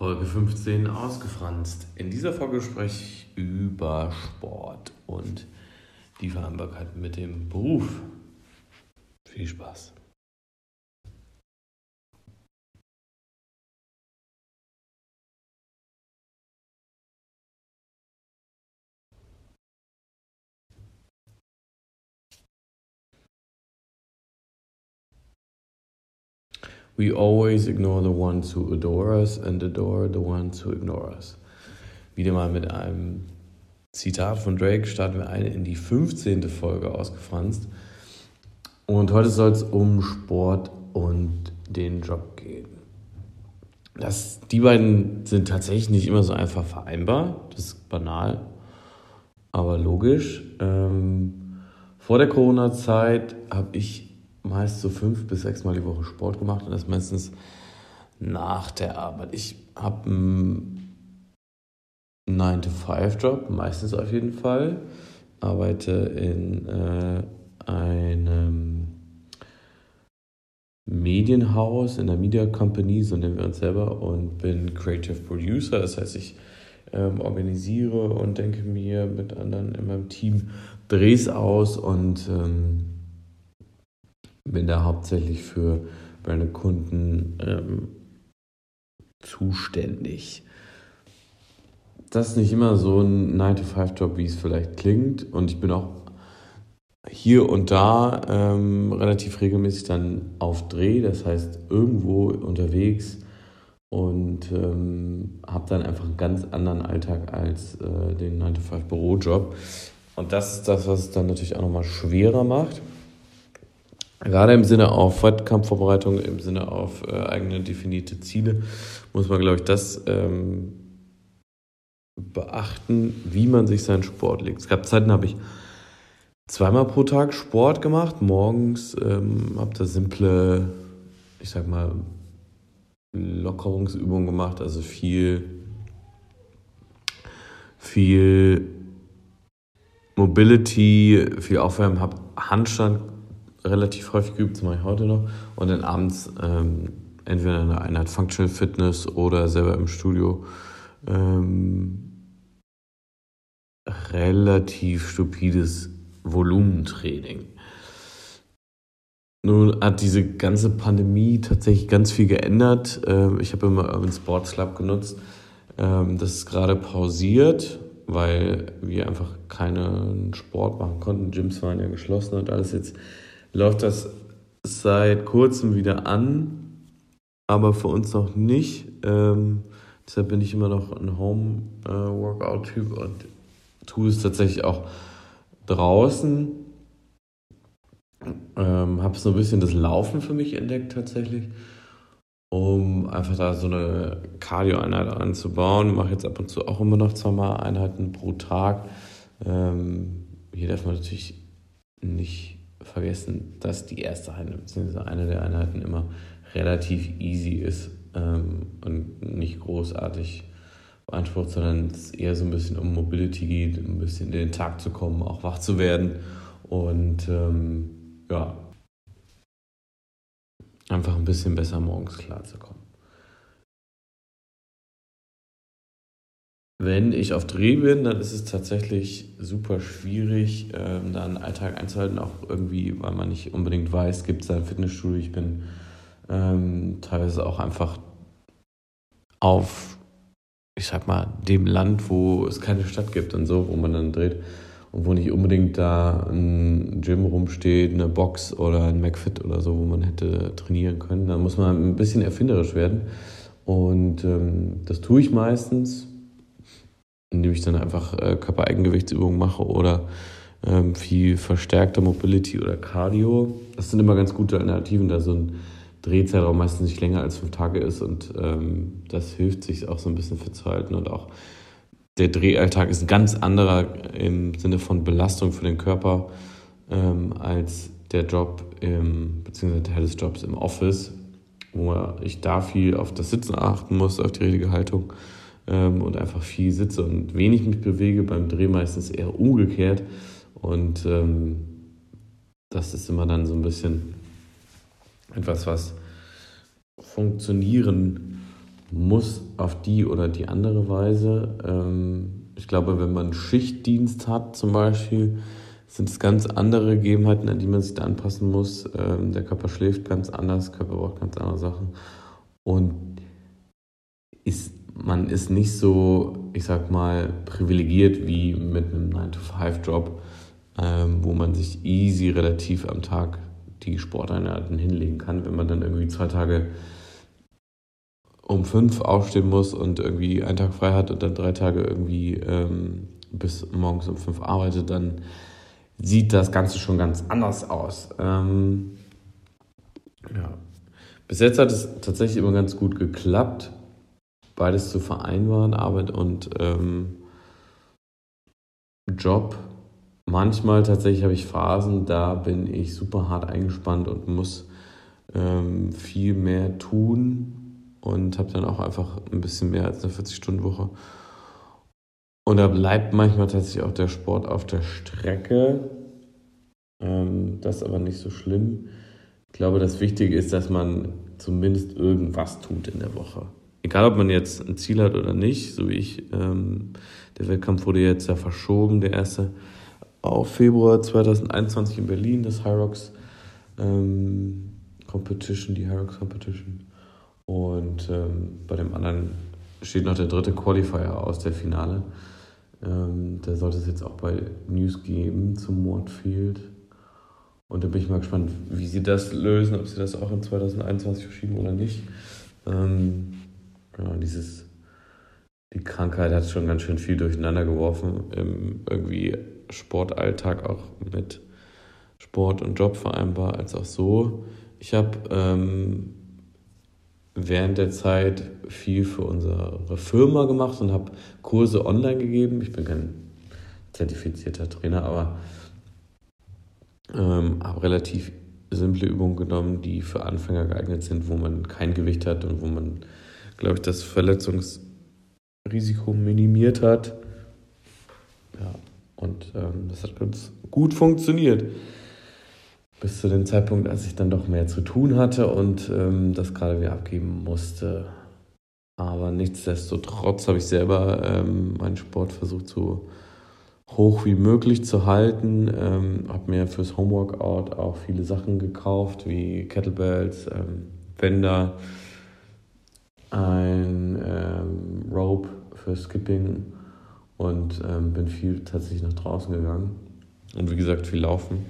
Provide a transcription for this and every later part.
Folge 15 ausgefranst. In dieser Folge spreche ich über Sport und die Vereinbarkeit mit dem Beruf. Viel Spaß. We always ignore the ones who adore us and adore the ones who ignore us. Wieder mal mit einem Zitat von Drake starten wir ein in die 15. Folge ausgefranst. Und heute soll es um Sport und den Job gehen. Das, die beiden sind tatsächlich nicht immer so einfach vereinbar. Das ist banal, aber logisch. Ähm, vor der Corona-Zeit habe ich meist so fünf bis sechs Mal die Woche Sport gemacht und das meistens nach der Arbeit. Ich habe einen 9-to-5-Job, meistens auf jeden Fall. Arbeite in äh, einem Medienhaus, in der Media Company, so nennen wir uns selber, und bin Creative Producer. Das heißt, ich ähm, organisiere und denke mir mit anderen in meinem Team Drehs aus und ähm, bin da hauptsächlich für meine Kunden ähm, zuständig. Das ist nicht immer so ein 9-to-5-Job, wie es vielleicht klingt. Und ich bin auch hier und da ähm, relativ regelmäßig dann auf Dreh, das heißt irgendwo unterwegs und ähm, habe dann einfach einen ganz anderen Alltag als äh, den 9-to-5-Bürojob. Und das ist das, was es dann natürlich auch nochmal schwerer macht. Gerade im Sinne auf Wettkampfvorbereitung, im Sinne auf äh, eigene definierte Ziele, muss man, glaube ich, das ähm, beachten, wie man sich seinen Sport legt. Es gab Zeiten, habe ich zweimal pro Tag Sport gemacht. Morgens ähm, habe da simple, ich sag mal, Lockerungsübungen gemacht, also viel, viel Mobility, viel Aufwärmen, habe Handstand relativ häufig geübt, das mache ich heute noch. Und dann abends ähm, entweder in der Einheit Functional Fitness oder selber im Studio ähm, relativ stupides Volumentraining. Nun hat diese ganze Pandemie tatsächlich ganz viel geändert. Ähm, ich habe immer Urban Sports Club genutzt. Ähm, das ist gerade pausiert, weil wir einfach keinen Sport machen konnten. Gyms waren ja geschlossen und alles jetzt läuft das seit kurzem wieder an, aber für uns noch nicht. Ähm, deshalb bin ich immer noch ein Home-Workout-Typ äh, und tue es tatsächlich auch draußen. Ähm, habe so ein bisschen das Laufen für mich entdeckt tatsächlich, um einfach da so eine Cardio-Einheit anzubauen. Mache jetzt ab und zu auch immer noch zweimal Einheiten pro Tag. Ähm, hier darf man natürlich nicht vergessen, dass die erste Einheit, beziehungsweise eine der Einheiten immer relativ easy ist ähm, und nicht großartig beansprucht, sondern es eher so ein bisschen um Mobility geht, ein bisschen in den Tag zu kommen, auch wach zu werden und ähm, ja, einfach ein bisschen besser morgens klarzukommen. Wenn ich auf Dreh bin, dann ist es tatsächlich super schwierig, ähm, da einen Alltag einzuhalten, auch irgendwie, weil man nicht unbedingt weiß, gibt es da ein Fitnessstudio. Ich bin ähm, teilweise auch einfach auf, ich sag mal, dem Land, wo es keine Stadt gibt und so, wo man dann dreht und wo nicht unbedingt da ein Gym rumsteht, eine Box oder ein McFit oder so, wo man hätte trainieren können. Da muss man ein bisschen erfinderisch werden. Und ähm, das tue ich meistens indem ich dann einfach äh, Körpereigengewichtsübungen mache oder ähm, viel verstärkter Mobility oder Cardio. Das sind immer ganz gute Alternativen, da so ein Drehzeitraum meistens nicht länger als fünf Tage ist und ähm, das hilft sich auch so ein bisschen fit zu halten und auch der Drehalltag ist ein ganz anderer im Sinne von Belastung für den Körper ähm, als der Job im, beziehungsweise Teil des Jobs im Office, wo ich da viel auf das Sitzen achten muss, auf die richtige Haltung ähm, und einfach viel sitze und wenig mich bewege, beim Dreh meistens eher umgekehrt. Und ähm, das ist immer dann so ein bisschen etwas, was funktionieren muss auf die oder die andere Weise. Ähm, ich glaube, wenn man Schichtdienst hat zum Beispiel, sind es ganz andere Gegebenheiten, an die man sich da anpassen muss. Ähm, der Körper schläft ganz anders, der Körper braucht ganz andere Sachen. Und ist, man ist nicht so, ich sag mal, privilegiert wie mit einem 9-to-5-Job, ähm, wo man sich easy relativ am Tag die Sporteinheiten hinlegen kann, wenn man dann irgendwie zwei Tage um fünf aufstehen muss und irgendwie einen Tag frei hat und dann drei Tage irgendwie ähm, bis morgens um fünf arbeitet, dann sieht das Ganze schon ganz anders aus. Ähm, ja. Bis jetzt hat es tatsächlich immer ganz gut geklappt, beides zu vereinbaren, Arbeit und ähm, Job. Manchmal tatsächlich habe ich Phasen, da bin ich super hart eingespannt und muss ähm, viel mehr tun, und habe dann auch einfach ein bisschen mehr als eine 40-Stunden-Woche. Und da bleibt manchmal tatsächlich auch der Sport auf der Strecke. Ähm, das ist aber nicht so schlimm. Ich glaube, das Wichtige ist, dass man zumindest irgendwas tut in der Woche. Egal, ob man jetzt ein Ziel hat oder nicht, so wie ich. Ähm, der Wettkampf wurde jetzt ja verschoben, der erste auf Februar 2021 in Berlin, das Hyrox ähm, Competition, die Hyrox Competition. Und ähm, bei dem anderen steht noch der dritte Qualifier aus der Finale. Ähm, da sollte es jetzt auch bei News geben zum Mordfield. Und da bin ich mal gespannt, wie sie das lösen, ob sie das auch in 2021 verschieben oder nicht. Ähm, genau, dieses, die Krankheit hat schon ganz schön viel durcheinander geworfen im irgendwie Sportalltag, auch mit Sport und Job vereinbar, als auch so. Ich habe ähm, während der Zeit viel für unsere Firma gemacht und habe Kurse online gegeben. Ich bin kein zertifizierter Trainer, aber ähm, habe relativ simple Übungen genommen, die für Anfänger geeignet sind, wo man kein Gewicht hat und wo man, glaube ich, das Verletzungsrisiko minimiert hat. Ja, und ähm, das hat ganz gut funktioniert bis zu dem Zeitpunkt, als ich dann doch mehr zu tun hatte und ähm, das gerade wieder abgeben musste. Aber nichtsdestotrotz habe ich selber ähm, meinen Sport versucht, so hoch wie möglich zu halten. Ähm, habe mir fürs Homeworkout auch viele Sachen gekauft, wie Kettlebells, ähm, Bänder, ein ähm, Rope für Skipping und ähm, bin viel tatsächlich nach draußen gegangen. Und wie gesagt, viel laufen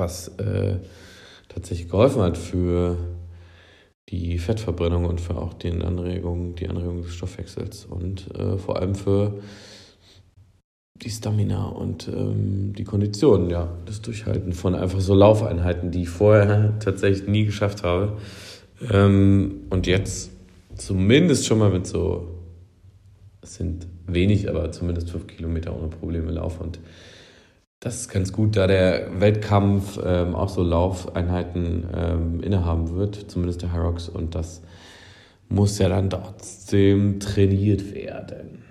was äh, tatsächlich geholfen hat für die Fettverbrennung und für auch den Anregungen, die Anregung des Stoffwechsels und äh, vor allem für die Stamina und ähm, die Kondition, ja, das Durchhalten von einfach so Laufeinheiten, die ich vorher tatsächlich nie geschafft habe. Ähm, und jetzt zumindest schon mal mit so, es sind wenig, aber zumindest fünf Kilometer ohne Probleme laufe und das ist ganz gut, da der Wettkampf ähm, auch so Laufeinheiten ähm, innehaben wird, zumindest der Hyrox, und das muss ja dann trotzdem trainiert werden.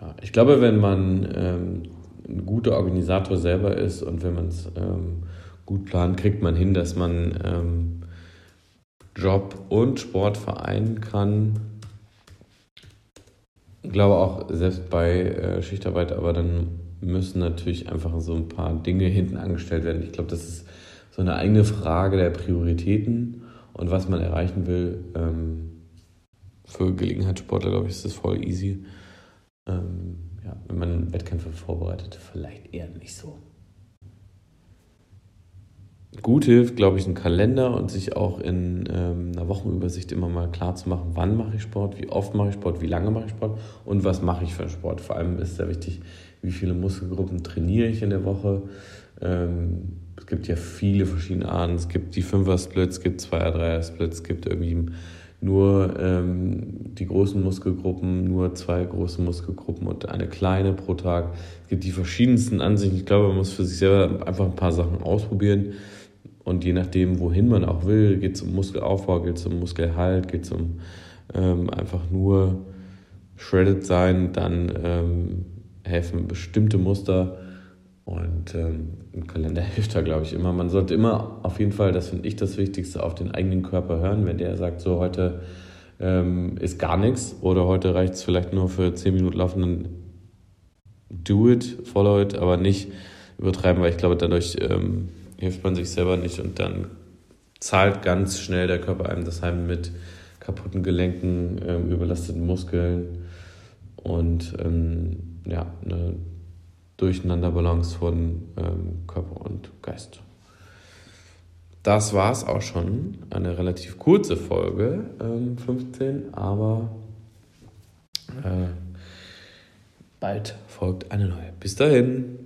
Ja, ich glaube, wenn man ähm, ein guter Organisator selber ist und wenn man es ähm, gut plant, kriegt man hin, dass man ähm, Job und Sport vereinen kann. Ich glaube auch selbst bei äh, Schichtarbeit, aber dann müssen natürlich einfach so ein paar Dinge hinten angestellt werden. Ich glaube, das ist so eine eigene Frage der Prioritäten und was man erreichen will. Ähm, für Gelegenheitssportler, glaube ich, ist das voll easy. Ähm, ja, wenn man Wettkämpfe vorbereitet, vielleicht eher nicht so. Gut hilft, glaube ich, ein Kalender und sich auch in ähm, einer Wochenübersicht immer mal klar zu machen, wann mache ich Sport, wie oft mache ich Sport, wie lange mache ich Sport und was mache ich für einen Sport. Vor allem ist sehr wichtig, wie viele Muskelgruppen trainiere ich in der Woche. Ähm, es gibt ja viele verschiedene Arten. Es gibt die Fünfer-Splits, es gibt Zweier-, Dreier-Splits, es gibt irgendwie nur ähm, die großen Muskelgruppen, nur zwei große Muskelgruppen und eine kleine pro Tag. Es gibt die verschiedensten Ansichten. Ich glaube, man muss für sich selber einfach ein paar Sachen ausprobieren. Und je nachdem, wohin man auch will, geht es um Muskelaufbau, geht es um Muskelhalt, geht es um ähm, einfach nur shredded sein, dann ähm, helfen bestimmte Muster Und ähm, ein Kalender hilft da, glaube ich, immer. Man sollte immer auf jeden Fall, das finde ich das Wichtigste, auf den eigenen Körper hören. Wenn der sagt, so heute ähm, ist gar nichts oder heute reicht es vielleicht nur für 10 Minuten laufen, dann do it, follow it, aber nicht übertreiben, weil ich glaube, dadurch ähm, hilft man sich selber nicht und dann zahlt ganz schnell der Körper einem das heim mit kaputten Gelenken, ähm, überlasteten Muskeln und ähm, ja, eine Durcheinanderbalance von ähm, Körper und Geist. Das war es auch schon. Eine relativ kurze Folge, ähm, 15, aber äh, bald folgt eine neue. Bis dahin.